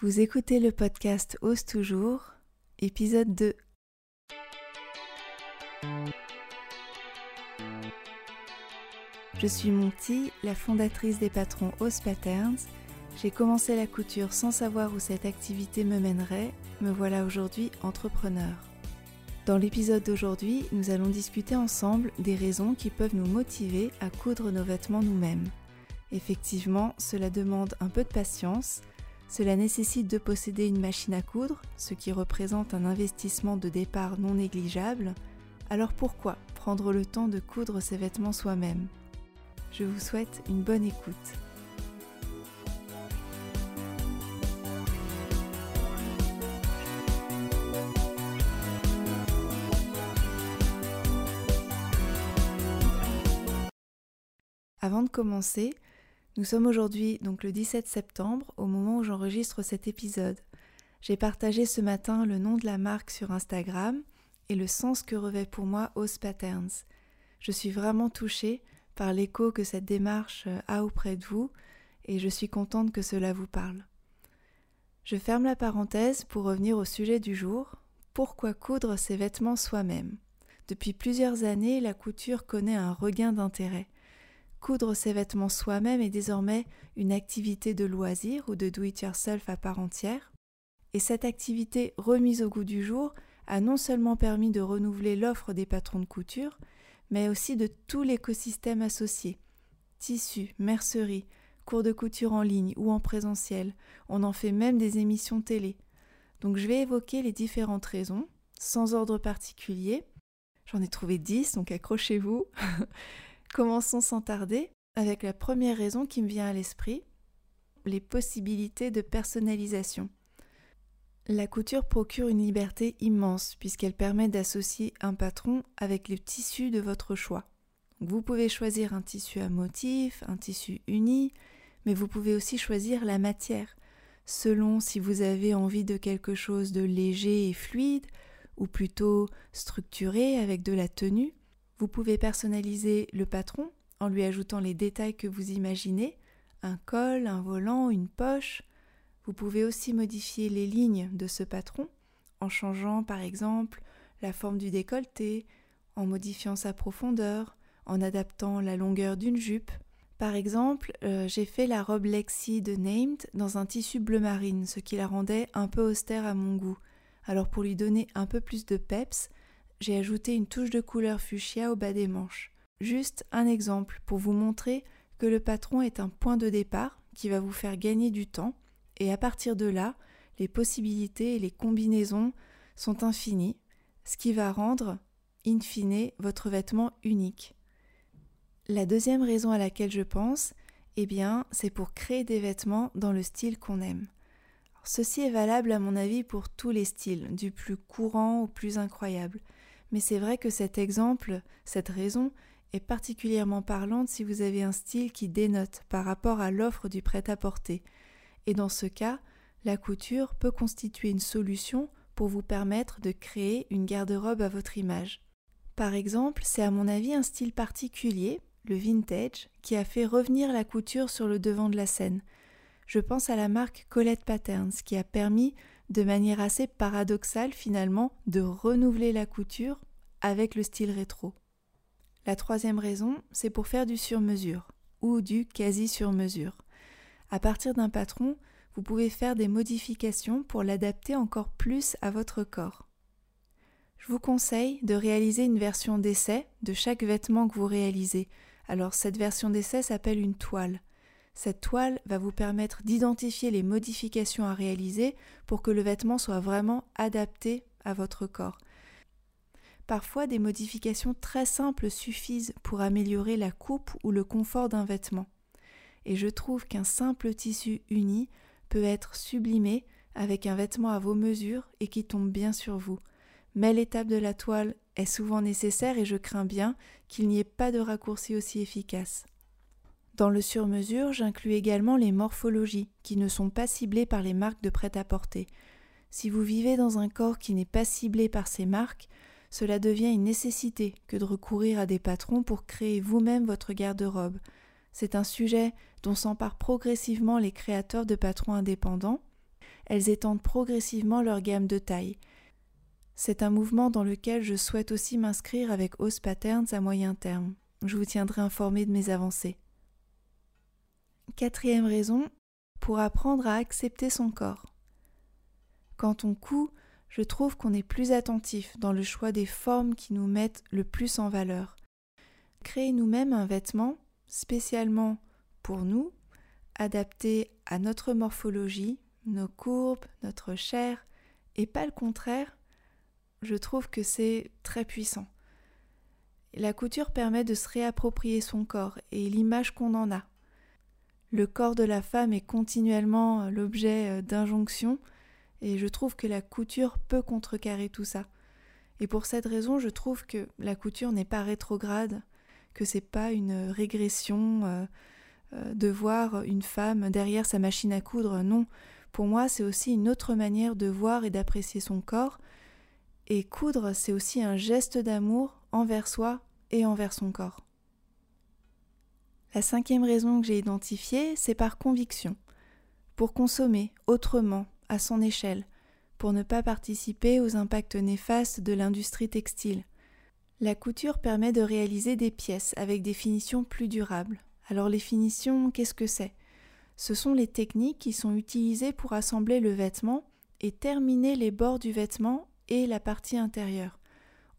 Vous écoutez le podcast Ose toujours, épisode 2. Je suis Monty, la fondatrice des patrons Ose Patterns. J'ai commencé la couture sans savoir où cette activité me mènerait. Me voilà aujourd'hui entrepreneur. Dans l'épisode d'aujourd'hui, nous allons discuter ensemble des raisons qui peuvent nous motiver à coudre nos vêtements nous-mêmes. Effectivement, cela demande un peu de patience, cela nécessite de posséder une machine à coudre, ce qui représente un investissement de départ non négligeable. Alors pourquoi prendre le temps de coudre ses vêtements soi-même? Je vous souhaite une bonne écoute. Avant de commencer, nous sommes aujourd'hui donc le 17 septembre au moment où j'enregistre cet épisode. J'ai partagé ce matin le nom de la marque sur Instagram et le sens que revêt pour moi Ose Patterns. Je suis vraiment touchée par l'écho que cette démarche a auprès de vous et je suis contente que cela vous parle. Je ferme la parenthèse pour revenir au sujet du jour. Pourquoi coudre ses vêtements soi-même? Depuis plusieurs années, la couture connaît un regain d'intérêt. Coudre ses vêtements soi-même est désormais une activité de loisir ou de do-it-yourself à part entière. Et cette activité remise au goût du jour a non seulement permis de renouveler l'offre des patrons de couture, mais aussi de tout l'écosystème associé. Tissus, mercerie, cours de couture en ligne ou en présentiel, on en fait même des émissions télé. Donc je vais évoquer les différentes raisons, sans ordre particulier. J'en ai trouvé dix, donc accrochez-vous. Commençons sans tarder avec la première raison qui me vient à l'esprit, les possibilités de personnalisation. La couture procure une liberté immense puisqu'elle permet d'associer un patron avec le tissu de votre choix. Vous pouvez choisir un tissu à motif, un tissu uni, mais vous pouvez aussi choisir la matière, selon si vous avez envie de quelque chose de léger et fluide, ou plutôt structuré avec de la tenue. Vous pouvez personnaliser le patron en lui ajoutant les détails que vous imaginez, un col, un volant, une poche. Vous pouvez aussi modifier les lignes de ce patron en changeant par exemple la forme du décolleté, en modifiant sa profondeur, en adaptant la longueur d'une jupe. Par exemple, euh, j'ai fait la robe Lexi de Named dans un tissu bleu marine, ce qui la rendait un peu austère à mon goût. Alors pour lui donner un peu plus de peps, j'ai ajouté une touche de couleur fuchsia au bas des manches. Juste un exemple pour vous montrer que le patron est un point de départ qui va vous faire gagner du temps et à partir de là, les possibilités et les combinaisons sont infinies, ce qui va rendre, in fine, votre vêtement unique. La deuxième raison à laquelle je pense, eh bien, c'est pour créer des vêtements dans le style qu'on aime. ceci est valable à mon avis pour tous les styles, du plus courant au plus incroyable. Mais c'est vrai que cet exemple, cette raison, est particulièrement parlante si vous avez un style qui dénote par rapport à l'offre du prêt-à-porter. Et dans ce cas, la couture peut constituer une solution pour vous permettre de créer une garde-robe à votre image. Par exemple, c'est à mon avis un style particulier, le vintage, qui a fait revenir la couture sur le devant de la scène. Je pense à la marque Colette Patterns qui a permis de manière assez paradoxale finalement de renouveler la couture avec le style rétro. La troisième raison, c'est pour faire du sur-mesure ou du quasi-sur-mesure. À partir d'un patron, vous pouvez faire des modifications pour l'adapter encore plus à votre corps. Je vous conseille de réaliser une version d'essai de chaque vêtement que vous réalisez. Alors cette version d'essai s'appelle une toile. Cette toile va vous permettre d'identifier les modifications à réaliser pour que le vêtement soit vraiment adapté à votre corps. Parfois, des modifications très simples suffisent pour améliorer la coupe ou le confort d'un vêtement. Et je trouve qu'un simple tissu uni peut être sublimé avec un vêtement à vos mesures et qui tombe bien sur vous. Mais l'étape de la toile est souvent nécessaire et je crains bien qu'il n'y ait pas de raccourci aussi efficace. Dans le sur-mesure, j'inclus également les morphologies qui ne sont pas ciblées par les marques de prêt-à-porter. Si vous vivez dans un corps qui n'est pas ciblé par ces marques, cela devient une nécessité que de recourir à des patrons pour créer vous-même votre garde-robe. C'est un sujet dont s'emparent progressivement les créateurs de patrons indépendants, elles étendent progressivement leur gamme de taille. C'est un mouvement dans lequel je souhaite aussi m'inscrire avec Ose Patterns à moyen terme. Je vous tiendrai informé de mes avancées. Quatrième raison, pour apprendre à accepter son corps. Quand on coud, je trouve qu'on est plus attentif dans le choix des formes qui nous mettent le plus en valeur. Créer nous-mêmes un vêtement spécialement pour nous, adapté à notre morphologie, nos courbes, notre chair, et pas le contraire, je trouve que c'est très puissant. La couture permet de se réapproprier son corps et l'image qu'on en a. Le corps de la femme est continuellement l'objet euh, d'injonctions et je trouve que la couture peut contrecarrer tout ça. Et pour cette raison, je trouve que la couture n'est pas rétrograde, que c'est pas une régression euh, euh, de voir une femme derrière sa machine à coudre. Non, pour moi, c'est aussi une autre manière de voir et d'apprécier son corps. Et coudre, c'est aussi un geste d'amour envers soi et envers son corps. La cinquième raison que j'ai identifiée, c'est par conviction. Pour consommer autrement, à son échelle, pour ne pas participer aux impacts néfastes de l'industrie textile. La couture permet de réaliser des pièces avec des finitions plus durables. Alors les finitions, qu'est-ce que c'est? Ce sont les techniques qui sont utilisées pour assembler le vêtement et terminer les bords du vêtement et la partie intérieure.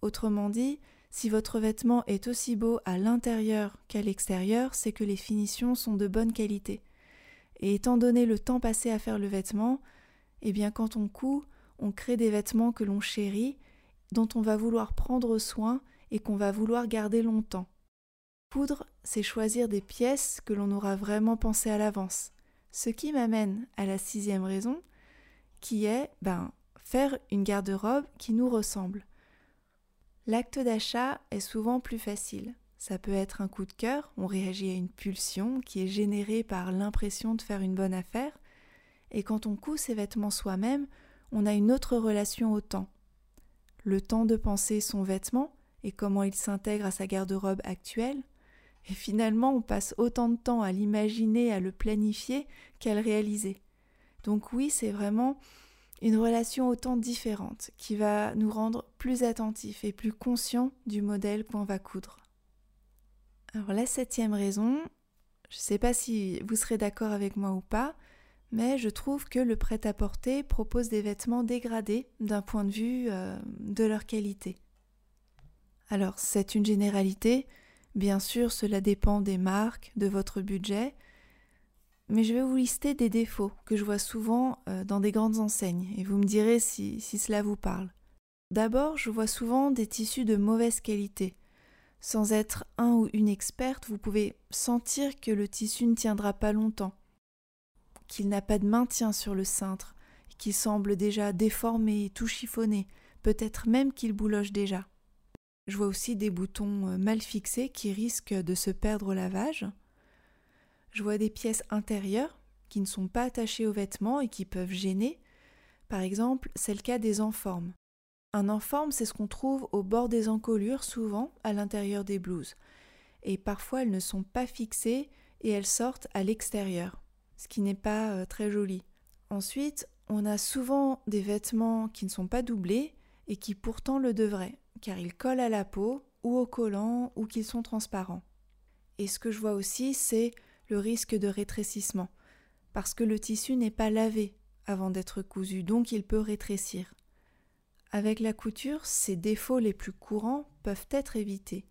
Autrement dit, si votre vêtement est aussi beau à l'intérieur qu'à l'extérieur, c'est que les finitions sont de bonne qualité. Et étant donné le temps passé à faire le vêtement, eh bien quand on coud, on crée des vêtements que l'on chérit, dont on va vouloir prendre soin et qu'on va vouloir garder longtemps. Coudre, c'est choisir des pièces que l'on aura vraiment pensé à l'avance. Ce qui m'amène à la sixième raison, qui est ben, faire une garde-robe qui nous ressemble. L'acte d'achat est souvent plus facile. Ça peut être un coup de cœur, on réagit à une pulsion qui est générée par l'impression de faire une bonne affaire, et quand on coud ses vêtements soi-même, on a une autre relation au temps. Le temps de penser son vêtement et comment il s'intègre à sa garde-robe actuelle, et finalement, on passe autant de temps à l'imaginer, à le planifier qu'à le réaliser. Donc oui, c'est vraiment une relation autant différente qui va nous rendre plus attentifs et plus conscients du modèle qu'on va coudre. Alors la septième raison, je ne sais pas si vous serez d'accord avec moi ou pas, mais je trouve que le prêt-à-porter propose des vêtements dégradés d'un point de vue euh, de leur qualité. Alors c'est une généralité, Bien sûr, cela dépend des marques, de votre budget, mais je vais vous lister des défauts que je vois souvent euh, dans des grandes enseignes, et vous me direz si, cela vous parle. D'abord, je vois souvent des tissus de mauvaise qualité. Sans être un ou une experte, vous pouvez sentir que le tissu ne tiendra pas longtemps, qu'il n'a pas de maintien sur le cintre, qu'il semble déjà déformé, tout chiffonné, peut-être même qu'il bouloche déjà. Je vois aussi des boutons euh, mal fixés qui risquent de se perdre au lavage. Je vois des pièces intérieures qui ne sont pas attachées aux vêtements et qui peuvent gêner. Par exemple, c'est le cas des enformes. Un enforme, c'est ce qu'on trouve au bord des encolures, souvent à l'intérieur des blouses. Et parfois, elles ne sont pas fixées et elles sortent à l'extérieur, ce qui n'est pas euh, très joli. Ensuite, on a souvent des vêtements qui ne sont pas doublés et qui pourtant le devraient car ils collent à la peau ou au collant ou qu'ils sont transparents. Et ce que je vois aussi, c'est le risque de rétrécissement, parce que le tissu n'est pas lavé avant d'être cousu, donc il peut rétrécir. Avec la couture, ces défauts les plus courants peuvent être évités.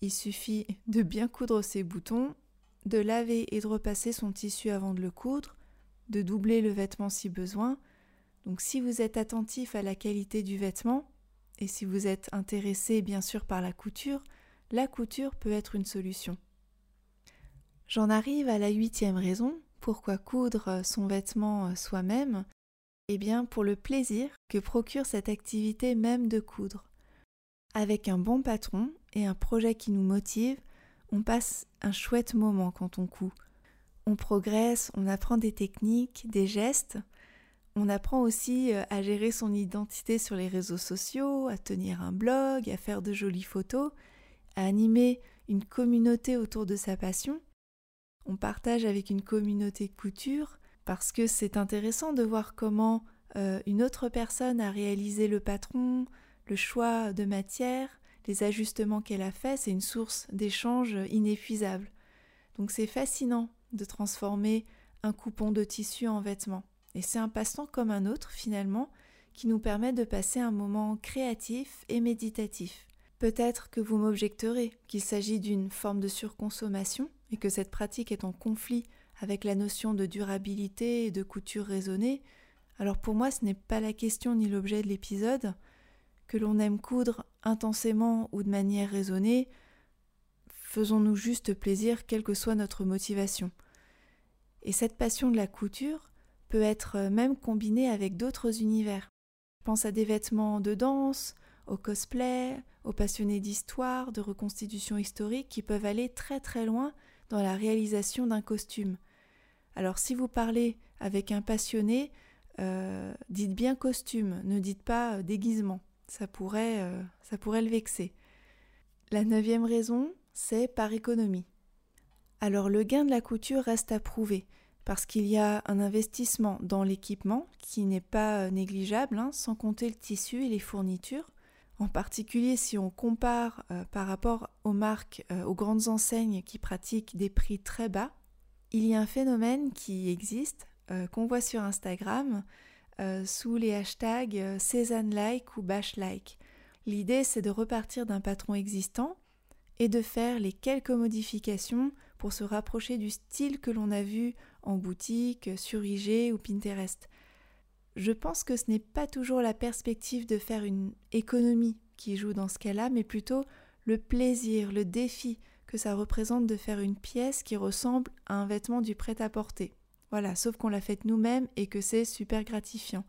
Il suffit de bien coudre ses boutons, de laver et de repasser son tissu avant de le coudre, de doubler le vêtement si besoin. Donc si vous êtes attentif à la qualité du vêtement, et si vous êtes intéressé bien sûr par la couture, la couture peut être une solution. J'en arrive à la huitième raison, pourquoi coudre son vêtement soi-même? Eh bien pour le plaisir que procure cette activité même de coudre. Avec un bon patron et un projet qui nous motive, on passe un chouette moment quand on coud. On progresse, on apprend des techniques, des gestes, on apprend aussi euh, à gérer son identité sur les réseaux sociaux, à tenir un blog, à faire de jolies photos, à animer une communauté autour de sa passion. On partage avec une communauté couture parce que c'est intéressant de voir comment euh, une autre personne a réalisé le patron, le choix de matière, les ajustements qu'elle a faits, c'est une source d'échange inépuisable. Donc c'est fascinant de transformer un coupon de tissu en vêtement. Et c'est un passe-temps comme un autre finalement qui nous permet de passer un moment créatif et méditatif. Peut-être que vous m'objecterez qu'il s'agit d'une forme de surconsommation et que cette pratique est en conflit avec la notion de durabilité et de couture raisonnée. Alors pour moi ce n'est pas la question ni l'objet de l'épisode, que l'on aime coudre intensément ou de manière raisonnée, faisons-nous juste plaisir quelle que soit notre motivation. Et cette passion de la couture peut être même combinée avec d'autres univers. Je pense à des vêtements de danse, au cosplay, aux passionnés d'histoire, de reconstitution historique qui peuvent aller très très loin dans la réalisation d'un costume. Alors si vous parlez avec un passionné, euh, dites bien costume, ne dites pas déguisement. Ça pourrait, euh, ça pourrait le vexer. La neuvième raison, c'est par économie. Alors le gain de la couture reste à prouver parce qu'il y a un investissement dans l'équipement qui n'est pas euh, négligeable, hein, sans compter le tissu et les fournitures. En particulier si on compare euh, par rapport aux marques, euh, aux grandes enseignes qui pratiquent des prix très bas, il y a un phénomène qui existe, qu'on voit sur Instagram, sous les hashtags Cézanne-like ou Bash-like. L'idée c'est de repartir d'un patron existant et de faire les quelques modifications pour se rapprocher du style que l'on a vu en boutique, sur IG ou Pinterest. Je pense que ce n'est pas toujours la perspective de faire une économie qui joue dans ce cas-là, mais plutôt le plaisir, le défi que ça représente de faire une pièce qui ressemble à un vêtement du prêt-à-porter. Voilà, sauf qu'on l'a faite nous-mêmes et que c'est super gratifiant.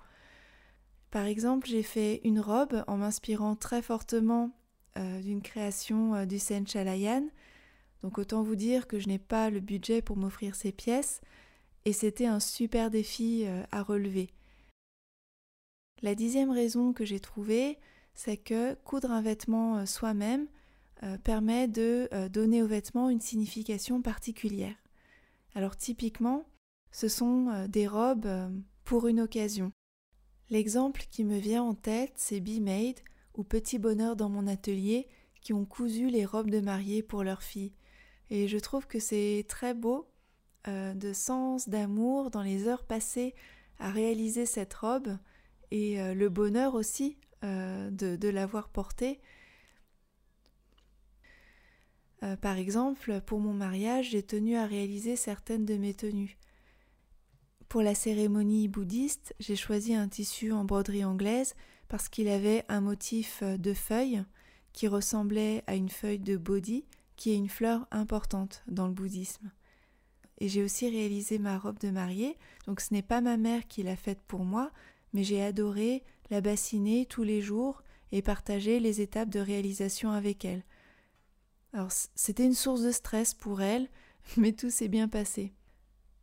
Par exemple, j'ai fait une robe en m'inspirant très fortement euh, d'une création euh, du Sen Chalayan. Donc autant vous dire que je n'ai pas le budget pour m'offrir ces pièces et c'était un super défi euh, à relever. La dixième raison que j'ai trouvée, c'est que coudre un vêtement soi-même permet de donner au vêtement une signification particulière. Alors typiquement, ce sont des robes pour une occasion. L'exemple qui me vient en tête, c'est Be Made, ou Petit Bonheur dans mon atelier qui ont cousu les robes de mariée pour leurs filles. Et je trouve que c'est très beau euh, de sens, d'amour dans les heures passées à réaliser cette robe et euh, le bonheur aussi euh, de, l'avoir portée. par exemple, pour mon mariage, j'ai tenu à réaliser certaines de mes tenues. Pour la cérémonie bouddhiste, j'ai choisi un tissu en broderie anglaise parce qu'il avait un motif euh, de feuille qui ressemblait à une feuille de bodhi, qui est une fleur importante dans le bouddhisme. Et j'ai aussi réalisé ma robe de mariée, donc ce n'est pas ma mère qui l'a faite pour moi, mais j'ai adoré la bassiner tous les jours et partager les étapes de réalisation avec elle. Alors c'était une source de stress pour elle, mais tout s'est bien passé.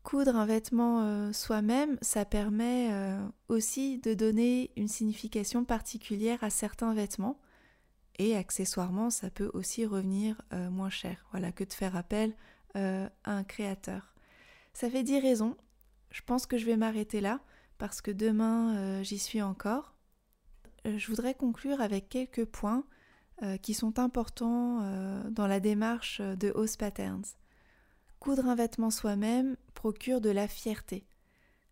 Coudre un vêtement euh, soi-même, ça permet euh, aussi de donner une signification particulière à certains vêtements. Et accessoirement, ça peut aussi revenir euh, moins cher, voilà, que de faire appel à un créateur. Ça fait dix raisons. Je pense que je vais m'arrêter là parce que demain j'y suis encore. je voudrais conclure avec quelques points qui sont importants dans la démarche de House Patterns. Coudre un vêtement soi-même procure de la fierté.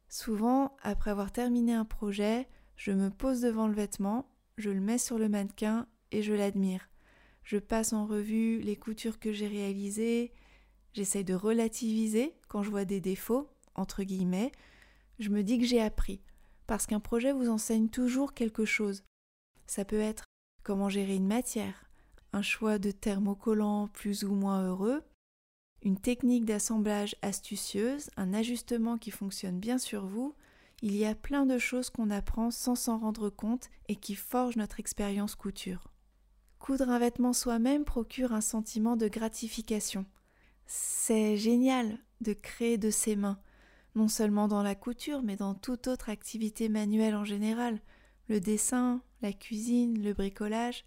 Souvent, après avoir terminé un projet, je me pose devant le vêtement, je le mets sur le mannequin et je l'admire. Je passe en revue les coutures que j'ai réalisées, j'essaie de relativiser quand je vois des défauts, entre guillemets, je me dis que j'ai appris, parce qu'un projet vous enseigne toujours quelque chose. Ça peut être comment gérer une matière, un choix de thermocollant plus ou moins heureux, une technique d'assemblage astucieuse, un ajustement qui fonctionne bien sur vous, il y a plein de choses qu'on apprend sans s'en rendre compte et qui forgent notre expérience couture. Coudre un vêtement soi-même procure un sentiment de gratification. C'est génial de créer de ses mains, non seulement dans la couture, mais dans toute autre activité manuelle en général. Le dessin, la cuisine, le bricolage,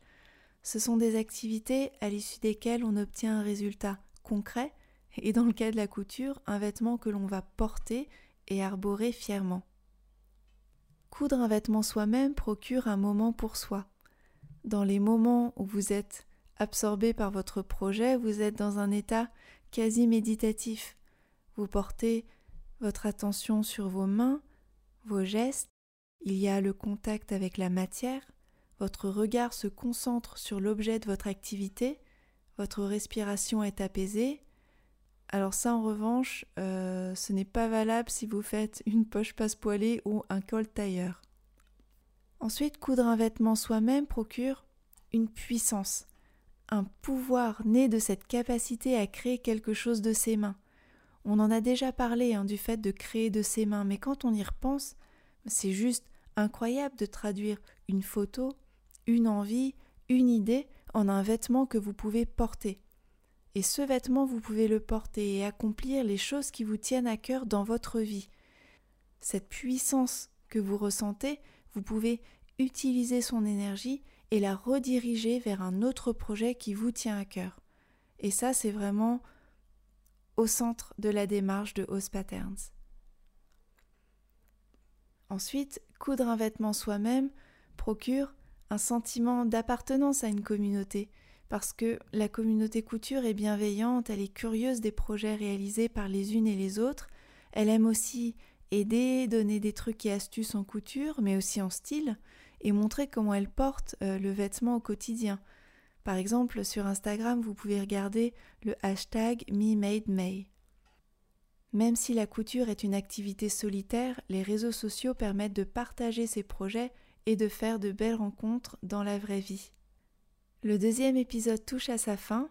ce sont des activités à l'issue desquelles on obtient un résultat concret et dans le cas de la couture, un vêtement que l'on va porter et arborer fièrement. Coudre un vêtement soi-même procure un moment pour soi. Dans les moments où vous êtes absorbé par votre projet, vous êtes dans un état quasi méditatif. Vous portez votre attention sur vos mains, vos gestes, il y a le contact avec la matière, votre regard se concentre sur l'objet de votre activité, votre respiration est apaisée. Alors ça en revanche, euh, ce n'est pas valable si vous faites une poche passe-poilée ou un col tailleur. Ensuite, coudre un vêtement soi-même procure une puissance, un pouvoir né de cette capacité à créer quelque chose de ses mains. On en a déjà parlé hein, du fait de créer de ses mains, mais quand on y repense, c'est juste incroyable de traduire une photo, une envie, une idée en un vêtement que vous pouvez porter. Et ce vêtement, vous pouvez le porter et accomplir les choses qui vous tiennent à cœur dans votre vie. Cette puissance que vous ressentez, vous pouvez utiliser son énergie et la rediriger vers un autre projet qui vous tient à cœur. Et ça, c'est vraiment au centre de la démarche de Host Patterns. Ensuite, coudre un vêtement soi-même procure un sentiment d'appartenance à une communauté, parce que la communauté couture est bienveillante, elle est curieuse des projets réalisés par les unes et les autres, elle aime aussi aider, donner des trucs et astuces en couture, mais aussi en style, et montrer comment elle porte euh, le vêtement au quotidien. Par exemple, sur Instagram, vous pouvez regarder le hashtag MeMadeMay. Même si la couture est une activité solitaire, les réseaux sociaux permettent de partager ses projets et de faire de belles rencontres dans la vraie vie. Le deuxième épisode touche à sa fin,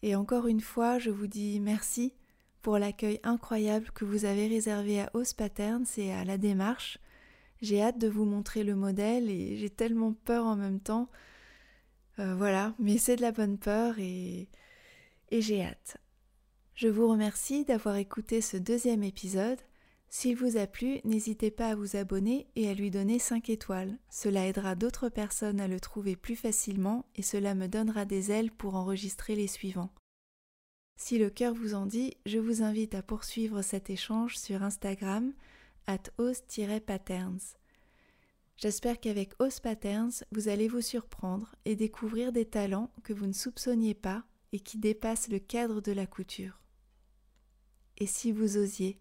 et encore une fois, je vous dis merci pour l'accueil incroyable que vous avez réservé à Ose Patterns et à la démarche. J'ai hâte de vous montrer le modèle et j'ai tellement peur en même temps. Euh, voilà, mais c'est de la bonne peur et, et j'ai hâte. Je vous remercie d'avoir écouté ce deuxième épisode. S'il vous a plu, n'hésitez pas à vous abonner et à lui donner 5 étoiles. Cela aidera d'autres personnes à le trouver plus facilement et cela me donnera des ailes pour enregistrer les suivants. Si le cœur vous en dit, je vous invite à poursuivre cet échange sur Instagram at os-patterns. J'espère qu'avec Os Patterns, vous allez vous surprendre et découvrir des talents que vous ne soupçonniez pas et qui dépassent le cadre de la couture. Et si vous osiez?